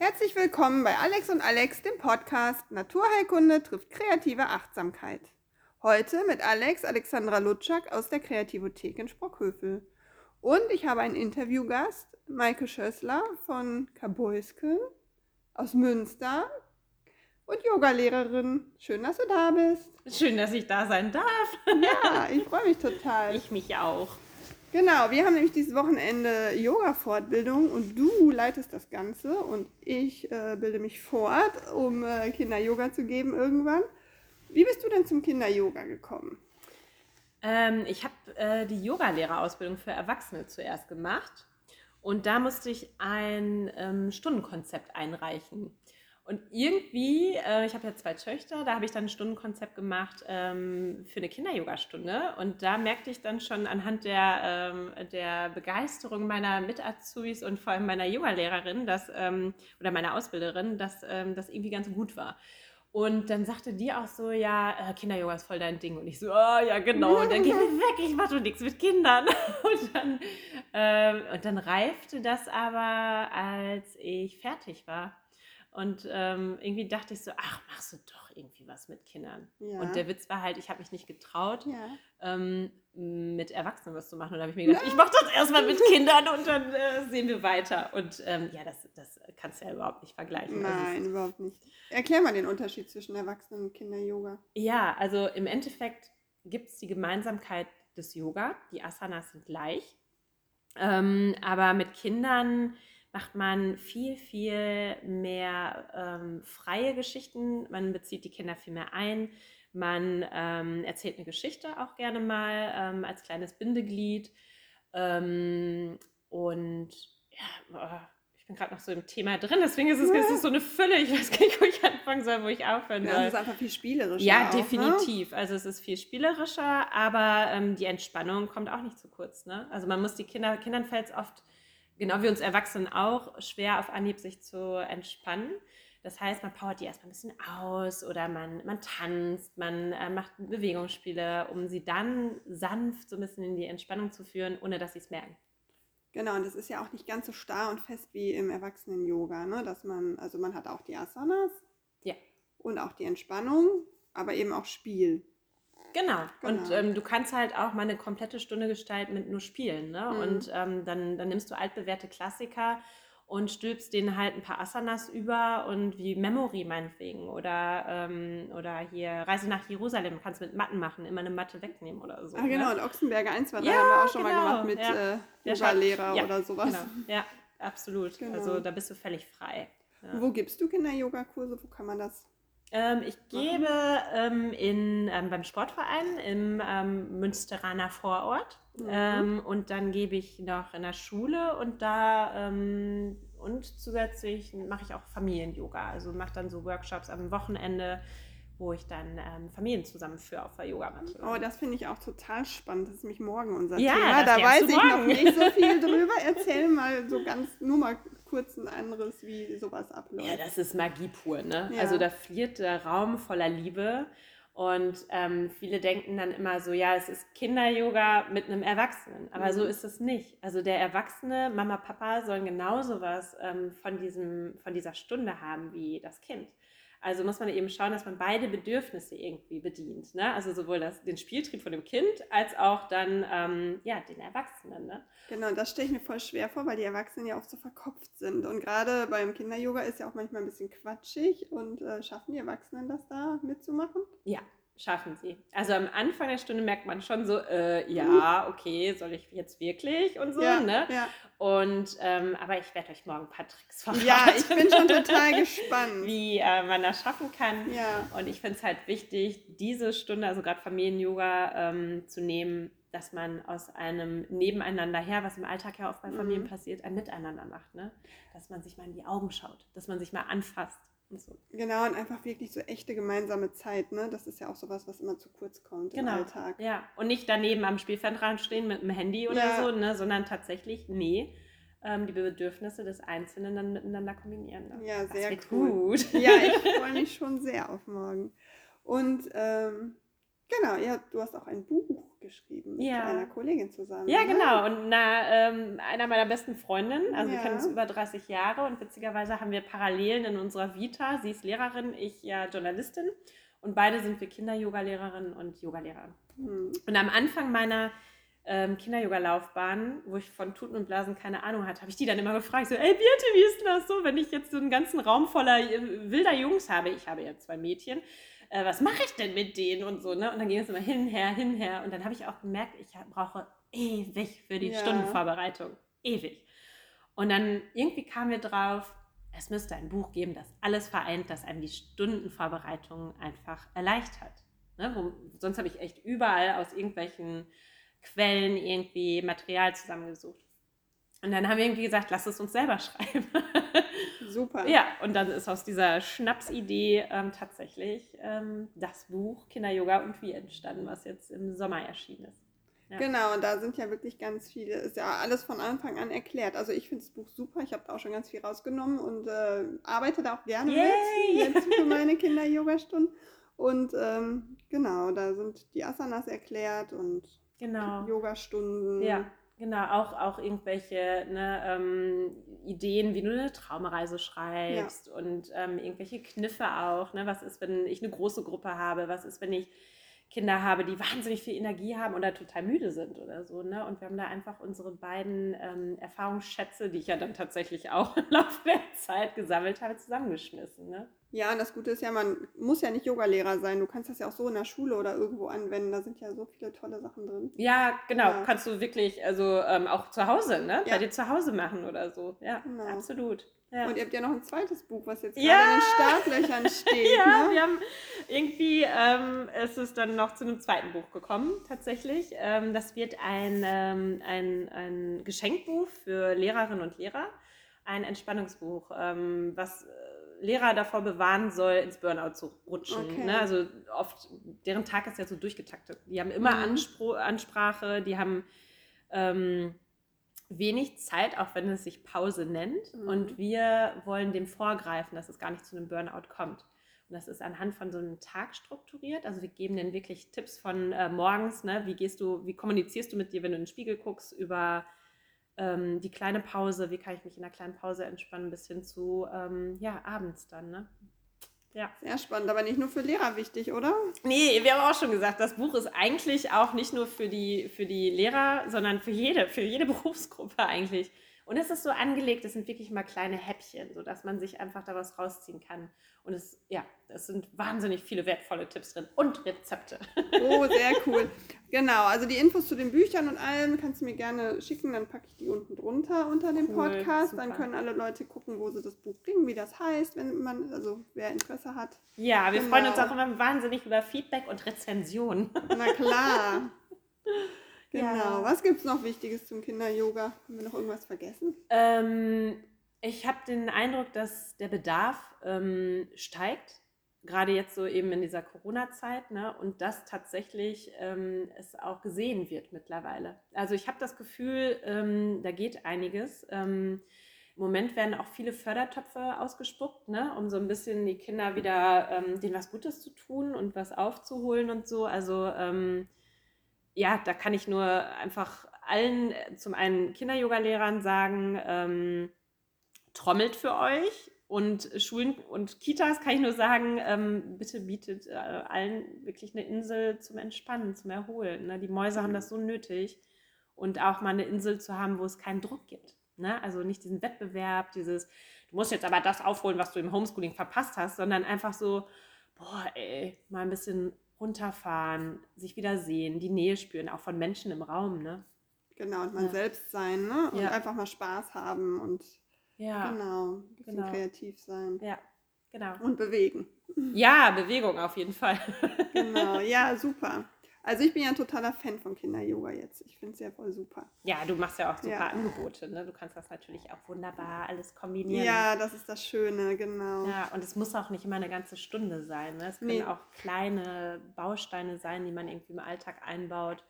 Herzlich willkommen bei Alex und Alex, dem Podcast Naturheilkunde trifft kreative Achtsamkeit. Heute mit Alex Alexandra Lutschak aus der Kreativothek in Sprockhövel. Und ich habe einen Interviewgast, Maike Schössler von Kaboisken aus Münster und Yogalehrerin. Schön, dass du da bist. Schön, dass ich da sein darf. Ja, ich freue mich total. Ich mich auch. Genau, wir haben nämlich dieses Wochenende Yoga-Fortbildung und du leitest das Ganze und ich äh, bilde mich fort, um äh, Kinder-Yoga zu geben irgendwann. Wie bist du denn zum Kinder-Yoga gekommen? Ähm, ich habe äh, die Yogalehrerausbildung für Erwachsene zuerst gemacht und da musste ich ein ähm, Stundenkonzept einreichen. Und irgendwie, äh, ich habe ja zwei Töchter, da habe ich dann ein Stundenkonzept gemacht ähm, für eine Kinder-Yoga-Stunde. Und da merkte ich dann schon anhand der, ähm, der Begeisterung meiner Mit-Azubis und vor allem meiner Yoga-Lehrerin dass, ähm, oder meiner Ausbilderin, dass ähm, das irgendwie ganz gut war. Und dann sagte die auch so, ja, äh, Kinder-Yoga ist voll dein Ding. Und ich so, oh ja, genau. Und dann geh mir weg, ich mache doch nichts mit Kindern. Und dann, ähm, und dann reifte das aber, als ich fertig war. Und ähm, irgendwie dachte ich so, ach, machst du doch irgendwie was mit Kindern. Ja. Und der Witz war halt, ich habe mich nicht getraut, ja. ähm, mit Erwachsenen was zu machen. Und da habe ich mir gedacht, ja. ich mache das erstmal mit Kindern und dann äh, sehen wir weiter. Und ähm, ja, das, das kannst du ja überhaupt nicht vergleichen. Also Nein, also überhaupt nicht. Erklär mal den Unterschied zwischen Erwachsenen und Kinder-Yoga. Ja, also im Endeffekt gibt es die Gemeinsamkeit des Yoga. Die Asanas sind gleich. Ähm, aber mit Kindern macht man viel, viel mehr ähm, freie Geschichten. Man bezieht die Kinder viel mehr ein. Man ähm, erzählt eine Geschichte auch gerne mal ähm, als kleines Bindeglied. Ähm, und ja, ich bin gerade noch so im Thema drin, deswegen ist es, ja. ist so eine Fülle. Ich weiß gar nicht, wo ich anfangen soll, wo ich aufhören soll. Ja, es ist einfach viel spielerischer. Ja, auch, ne? definitiv. Ne? Also es ist viel spielerischer, aber ähm, die Entspannung kommt auch nicht zu kurz. Ne? Also man muss die Kinder, Kindern fällt es oft genau wie uns Erwachsenen auch, schwer auf Anhieb sich zu entspannen. Das heißt, man powert die erstmal ein bisschen aus oder man, man tanzt, man äh, macht Bewegungsspiele, um sie dann sanft so ein bisschen in die Entspannung zu führen, ohne dass sie es merken. Genau, und das ist ja auch nicht ganz so starr und fest wie im Erwachsenen-Yoga, ne? Dass man, also man hat auch die Asanas ja. und auch die Entspannung, aber eben auch Spiel. Genau. genau. Und ähm, du kannst halt auch mal eine komplette Stunde gestalten mit nur Spielen. Ne? Mhm. Und ähm, dann, dann nimmst du altbewährte Klassiker und stülpst denen halt ein paar Asanas über und wie Memory meinetwegen oder, ähm, oder hier Reise nach Jerusalem kannst du mit Matten machen, immer eine Matte wegnehmen oder so. Ah, genau, ne? und Ochsenberger 1, 2, 3 ja, haben wir auch schon genau. mal gemacht mit ja. äh, Yoga-Lehrer ja, oder sowas. Genau. Ja, absolut. Genau. Also da bist du völlig frei. Ja. Wo gibst du Kinder-Yoga-Kurse? Wo kann man das ähm, ich gebe ähm, in, ähm, beim Sportverein im ähm, Münsteraner Vorort mhm. Ähm, und dann gebe ich noch in der Schule und da ähm, und zusätzlich mache ich auch Familien-Yoga. Also mache dann so Workshops am Wochenende, wo ich dann Familien zusammenführe auf der Yogamatte. Oh, das finde ich auch total spannend. Das ist nämlich morgen unser ja, Thema. Da weiß ich morgen. noch nicht so viel drüber. Erzähl mal so ganz, nur mal kurz ein anderes, wie sowas abläuft. Ja, das ist Magie pur, ne? Ja. Also da fliert der Raum voller Liebe. Und ähm, viele denken dann immer so, ja, es ist Kinder-Yoga mit einem Erwachsenen. Aber mhm. so ist es nicht. Also der Erwachsene, Mama, Papa sollen genauso was ähm, von, diesem, von dieser Stunde haben wie das Kind. Also muss man eben schauen, dass man beide Bedürfnisse irgendwie bedient. Ne? Also sowohl das, den Spieltrieb von dem Kind als auch dann ähm, ja, den Erwachsenen. Ne? Genau, das stelle ich mir voll schwer vor, weil die Erwachsenen ja oft so verkopft sind. Und gerade beim Kinder-Yoga ist ja auch manchmal ein bisschen quatschig. Und äh, schaffen die Erwachsenen das da mitzumachen? Ja, schaffen sie. Also am Anfang der Stunde merkt man schon so, äh, ja, okay, soll ich jetzt wirklich und so, ja, ne? Ja. Und ähm, aber ich werde euch morgen ein paar Tricks verraten. Ja, ich bin schon total gespannt, wie äh, man das schaffen kann. Ja. Und ich finde es halt wichtig, diese Stunde, also gerade Familien-Yoga, ähm, zu nehmen, dass man aus einem Nebeneinander her, was im Alltag ja oft bei Familien mhm. passiert, ein Miteinander macht, ne? Dass man sich mal in die Augen schaut, dass man sich mal anfasst so. Genau, und einfach wirklich so echte gemeinsame Zeit, ne? Das ist ja auch sowas, was immer zu kurz kommt genau. im Alltag. Ja, und nicht daneben am Spielfeldrand stehen mit dem Handy oder ja. so, ne? Sondern tatsächlich, nee, ähm, die Bedürfnisse des Einzelnen dann miteinander kombinieren. Ne? Ja, sehr cool. gut. Ja, ich freue mich schon sehr auf morgen. Und ähm, Genau, ja, du hast auch ein Buch geschrieben mit Ja. einer Kollegin zusammen. Ja, ne? genau. Und na, ähm, einer meiner besten Freundinnen, also wir Ja. kennen uns über 30 Jahre und witzigerweise haben wir Parallelen in unserer Vita. Sie ist Lehrerin, ich ja Journalistin und beide sind wir Kinder-Yoga-Lehrerinnen und Yogalehrer. Hm. Und am Anfang meiner ähm, Kinder-Yoga-Laufbahn, wo ich von Tuten und Blasen keine Ahnung hatte, habe ich die dann immer gefragt, so, ey Birte, wie ist denn das so, wenn ich jetzt so einen ganzen Raum voller äh, wilder Jungs habe, ich habe ja zwei Mädchen, äh, was mache ich denn mit denen und so, ne? Und dann ging es immer hinher, hinher und dann habe ich auch gemerkt, ich brauche ewig für die Ja. Stundenvorbereitung, ewig. Und dann irgendwie kamen wir drauf, es müsste ein Buch geben, das alles vereint, das einem die Stundenvorbereitung einfach erleichtert. Ne? Wo, sonst habe ich echt überall aus irgendwelchen Quellen irgendwie Material zusammengesucht. Und dann haben wir irgendwie gesagt, lass es uns selber schreiben. Super. ja, und dann ist aus dieser Schnapsidee ähm, tatsächlich ähm, das Buch Kinder-Yoga und wie entstanden, was jetzt im Sommer erschienen ist. Ja. Genau, und da sind ja wirklich ganz viele, ist ja alles von Anfang an erklärt. Also ich finde das Buch super, ich habe da auch schon ganz viel rausgenommen und äh, arbeite da auch gerne Yay! mit, jetzt für meine Kinder-Yoga-Stunden. Und ähm, genau, da sind die Asanas erklärt und Genau. Yoga-Stunden. Ja, genau. Auch, auch irgendwelche ne, ähm, Ideen, wie du eine Traumreise schreibst und ähm, irgendwelche Kniffe auch. Ne? Was ist, wenn ich eine große Gruppe habe? Was ist, wenn ich Kinder habe, die wahnsinnig viel Energie haben oder total müde sind oder so. Ne? Und wir haben da einfach unsere beiden ähm, Erfahrungsschätze, die ich ja dann tatsächlich auch im Laufe der Zeit gesammelt habe, zusammengeschmissen. Ne? Ja, und das Gute ist ja, man muss ja nicht Yogalehrer sein. Du kannst das ja auch so in der Schule oder irgendwo anwenden. Da sind ja so viele tolle Sachen drin. Ja, genau. Ja. Kannst du wirklich, also ähm, auch zu Hause, ne? Ja. Bei dir zu Hause machen oder so. Ja, Genau. absolut. Ja. Und ihr habt ja noch ein zweites Buch, was jetzt Ja. gerade in den Startlöchern steht. Ja, ne? wir haben irgendwie, ähm, es ist dann noch zu einem zweiten Buch gekommen, tatsächlich. Ähm, das wird ein, ähm, ein, ein Geschenkbuch für Lehrerinnen und Lehrer, ein Entspannungsbuch, ähm, was Lehrer davor bewahren soll, ins Burnout zu rutschen. Okay. Ne? Also oft, deren Tag ist ja so durchgetaktet. Die haben immer Mhm. Anspro Ansprache, die haben ähm, wenig Zeit, auch wenn es sich Pause nennt. Mhm. Und wir wollen dem vorgreifen, dass es gar nicht zu einem Burnout kommt. Und das ist anhand von so einem Tag strukturiert. Also wir geben denen wirklich Tipps von äh, morgens, ne? wie gehst du, wie kommunizierst du mit dir, wenn du in den Spiegel guckst, über ähm, die kleine Pause, wie kann ich mich in einer kleinen Pause entspannen, bis hin zu ähm, ja, abends dann. Ne? Ja. Sehr spannend, aber nicht nur für Lehrer wichtig, oder? Nee, wir haben auch schon gesagt, das Buch ist eigentlich auch nicht nur für die, für die Lehrer, sondern für jede, für jede Berufsgruppe eigentlich. Und es ist so angelegt, es sind wirklich mal kleine Häppchen, sodass man sich einfach daraus rausziehen kann. Und es, ja, es sind wahnsinnig viele wertvolle Tipps drin und Rezepte. Oh, sehr cool. Genau, also die Infos zu den Büchern und allem kannst du mir gerne schicken, dann packe ich die unten drunter unter dem Cool, Podcast. Dann super. können alle Leute gucken, wo sie das Buch kriegen, wie das heißt, wenn man, also wer Interesse hat. Ja, wir Genau. freuen uns auch immer wahnsinnig über Feedback und Rezensionen. Na klar. Genau. Ja. Was gibt es noch Wichtiges zum Kinder-Yoga? Haben wir noch irgendwas vergessen? Ähm, ich habe den Eindruck, dass der Bedarf ähm, steigt, gerade jetzt so eben in dieser Corona-Zeit, ne? und dass tatsächlich ähm, es auch gesehen wird mittlerweile. Also ich habe das Gefühl, ähm, da geht einiges. Ähm, Im Moment werden auch viele Fördertöpfe ausgespuckt, ne? um so ein bisschen die Kinder wieder ähm, denen was Gutes zu tun und was aufzuholen und so. Also ähm, ja, da kann ich nur einfach allen, äh, zum einen Kinder-Yoga-Lehrern sagen, ähm, trommelt für euch. Und Schulen und Kitas kann ich nur sagen, ähm, bitte bietet äh, allen wirklich eine Insel zum Entspannen, zum Erholen. Ne? Die Mäuse haben das so nötig. Und auch mal eine Insel zu haben, wo es keinen Druck gibt. Ne? Also nicht diesen Wettbewerb, dieses, du musst jetzt aber das aufholen, was du im Homeschooling verpasst hast, sondern einfach so, boah, ey, mal ein bisschen runterfahren, sich wieder sehen, die Nähe spüren, auch von Menschen im Raum, ne? Genau, und man Ja. selbst sein, ne? Und Ja. einfach mal Spaß haben und Ja, genau, ein bisschen genau. kreativ sein. ja, genau. Und bewegen. Ja, Bewegung auf jeden Fall. Genau, ja, super. Also ich bin ja ein totaler Fan von Kinder-Yoga jetzt. Ich finde es ja voll super. Ja, du machst ja auch super Ja. Angebote, ne? Du kannst das natürlich auch wunderbar alles kombinieren. Ja, das ist das Schöne, genau. Ja, und es muss auch nicht immer eine ganze Stunde sein. Ne? Es können Nee. auch kleine Bausteine sein, die man irgendwie im Alltag einbaut.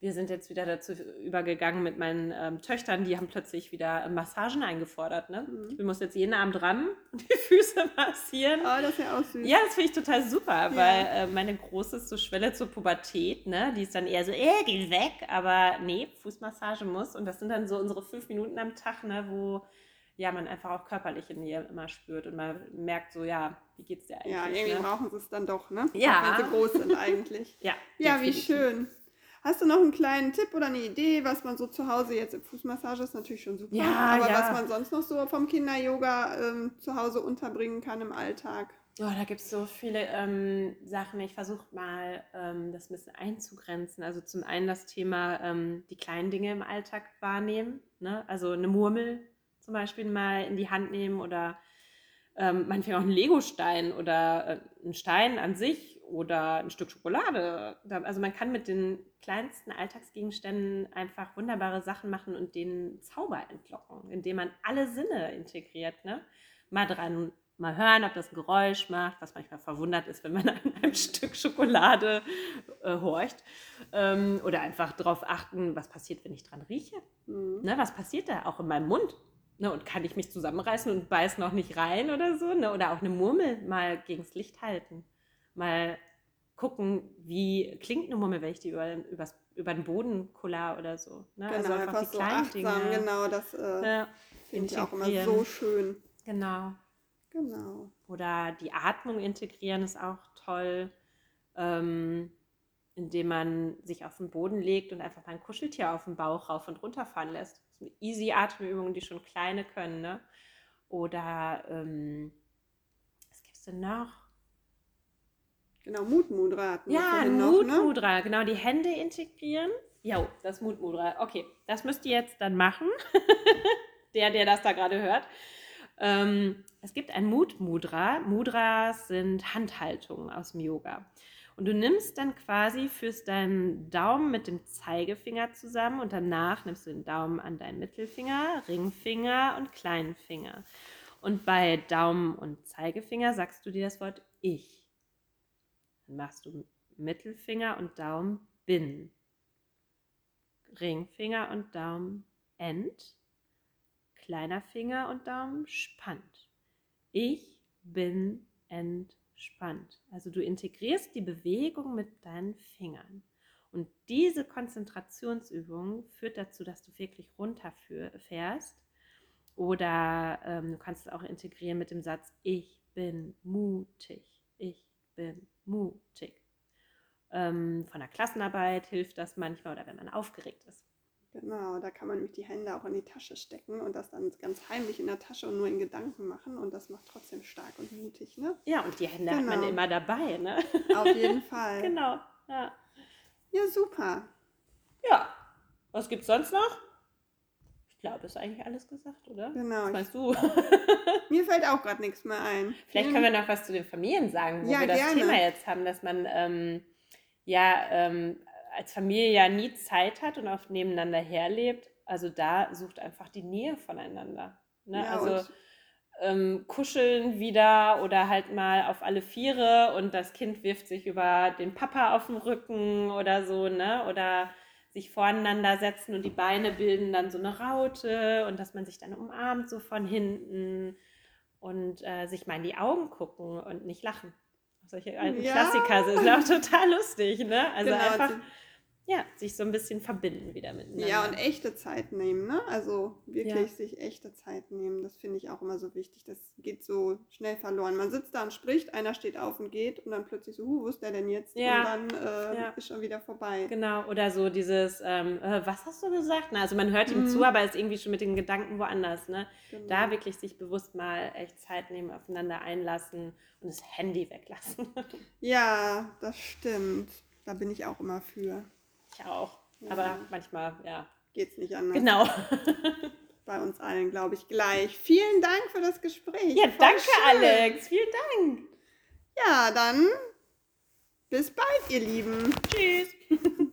Wir sind jetzt wieder dazu übergegangen mit meinen ähm, Töchtern, die haben plötzlich wieder Massagen eingefordert. Ne? Mhm. Ich muss jetzt jeden Abend ran und die Füße massieren. Oh, das ist ja auch süß. Ja, das finde ich total super, weil äh, meine Große ist so Schwelle zur Pubertät, ne? Die ist dann eher so, äh, geh weg, aber nee, Fußmassage muss. Und das sind dann so unsere fünf Minuten am Tag, ne, wo ja man einfach auch körperliche Nähe immer spürt und man merkt so, ja, wie geht's dir eigentlich? Ja, irgendwie ne? brauchen sie es dann doch, ne? Ja. Auch wenn sie groß sind eigentlich. Ja, Ja, wie definitiv. schön. Hast du noch einen kleinen Tipp oder eine Idee, was man so zu Hause jetzt im Fußmassage ist natürlich schon super, Ja, aber ja. was man sonst noch so vom Kinder-Yoga ähm, zu Hause unterbringen kann im Alltag? Oh, da gibt es so viele ähm, Sachen. Ich versuche mal, ähm, das ein bisschen einzugrenzen. Also zum einen das Thema ähm, die kleinen Dinge im Alltag wahrnehmen. Ne? Also eine Murmel zum Beispiel mal in die Hand nehmen oder ähm, meinetwegen auch einen Legostein oder äh, einen Stein an sich oder ein Stück Schokolade. Also man kann mit den kleinsten Alltagsgegenständen einfach wunderbare Sachen machen und den Zauber entlocken, indem man alle Sinne integriert. Ne? Mal dran, mal hören, ob das ein Geräusch macht, was manchmal verwundert ist, wenn man an einem Stück Schokolade äh, horcht. Ähm, oder einfach darauf achten, was passiert, wenn ich dran rieche. Mhm. Ne, was passiert da auch in meinem Mund? Ne, und kann ich mich zusammenreißen und beiß noch nicht rein oder so? Ne? Oder auch eine Murmel mal gegens Licht halten. Mal gucken, wie klingt eine Murmel, wenn ich die über, übers, über den Boden kuller oder so. Ne? Genau, einfach so achtsam, genau, das äh, Ja, finde ich auch immer so schön. genau. Genau. Oder die Atmung integrieren ist auch toll, ähm, indem man sich auf den Boden legt und einfach mal ein Kuscheltier auf den Bauch rauf und runter fahren lässt. Das ist eine easy Atemübung, die schon kleine können. Ne? Oder ähm, was gibt es denn noch? Genau, Mutmudra Ja, noch, ne? Mutmudra, genau, die Hände integrieren. Jo, das Mutmudra. Okay, das müsst ihr jetzt dann machen. der, der das da gerade hört. Ähm, es gibt ein Mutmudra. Mudras sind Handhaltungen aus dem Yoga. Und du nimmst dann quasi, führst deinen Daumen mit dem Zeigefinger zusammen und danach nimmst du den Daumen an deinen Mittelfinger, Ringfinger und kleinen Finger. Und bei Daumen und Zeigefinger sagst du dir das Wort Ich. Machst du Mittelfinger und Daumen bin. Ringfinger und Daumen end. Kleiner Finger und Daumen spannt. Ich bin entspannt. Also du integrierst die Bewegung mit deinen Fingern. Und diese Konzentrationsübung führt dazu, dass du wirklich runterfährst. Oder ähm, du kannst es auch integrieren mit dem Satz, ich bin mutig. Ich bin mutig. Ähm, von der Klassenarbeit hilft das manchmal oder wenn man aufgeregt ist. Genau, da kann man nämlich die Hände auch in die Tasche stecken und das dann ganz heimlich in der Tasche und nur in Gedanken machen und das macht trotzdem stark und mutig, ne? Ja, und die Hände hat man Genau. immer dabei, ne? Auf jeden Fall. genau. Ja. Ja, super. ja. Was gibt's sonst noch? Ich glaube, ist eigentlich alles gesagt, oder? Genau. Was meinst du? Mir fällt auch gerade nichts mehr ein. Vielleicht können wir noch was zu den Familien sagen, wo Ja, wir das gerne. Thema jetzt haben, dass man ähm, ja ähm, als Familie ja nie Zeit hat und oft nebeneinander herlebt. Also da sucht einfach die Nähe voneinander. Ne? Ja, also ähm, kuscheln wieder oder halt mal auf alle Viere und das Kind wirft sich über den Papa auf den Rücken oder so, ne? Oder sich voreinander setzen und die Beine bilden dann so eine Raute und dass man sich dann umarmt so von hinten und äh, sich mal in die Augen gucken und nicht lachen. Solche alten Ja. Klassiker sind auch total lustig, ne? Also Genau, einfach, ja, sich so ein bisschen verbinden wieder miteinander. Ja, und echte Zeit nehmen, ne? Also wirklich Ja. sich echte Zeit nehmen. Das finde ich auch immer so wichtig. Das geht so schnell verloren. Man sitzt da und spricht, einer steht auf und geht und dann plötzlich so, huh, wo ist der denn jetzt? Ja. Und dann äh, Ja. ist schon wieder vorbei. Genau, oder so dieses, ähm, äh, was hast du gesagt? Na, also man hört ihm Mhm. zu, aber ist irgendwie schon mit den Gedanken woanders. Ne? Genau. Da wirklich sich bewusst mal echt Zeit nehmen, aufeinander einlassen und das Handy weglassen. Ja, das stimmt. Da bin ich auch immer für. Ich auch. Ja. Aber manchmal, ja. Geht's nicht anders. Genau. Bei uns allen, glaube ich, gleich. Vielen Dank für das Gespräch. Ja, Voll danke, schön. Alex. Vielen Dank. Ja, dann bis bald, ihr Lieben. Tschüss.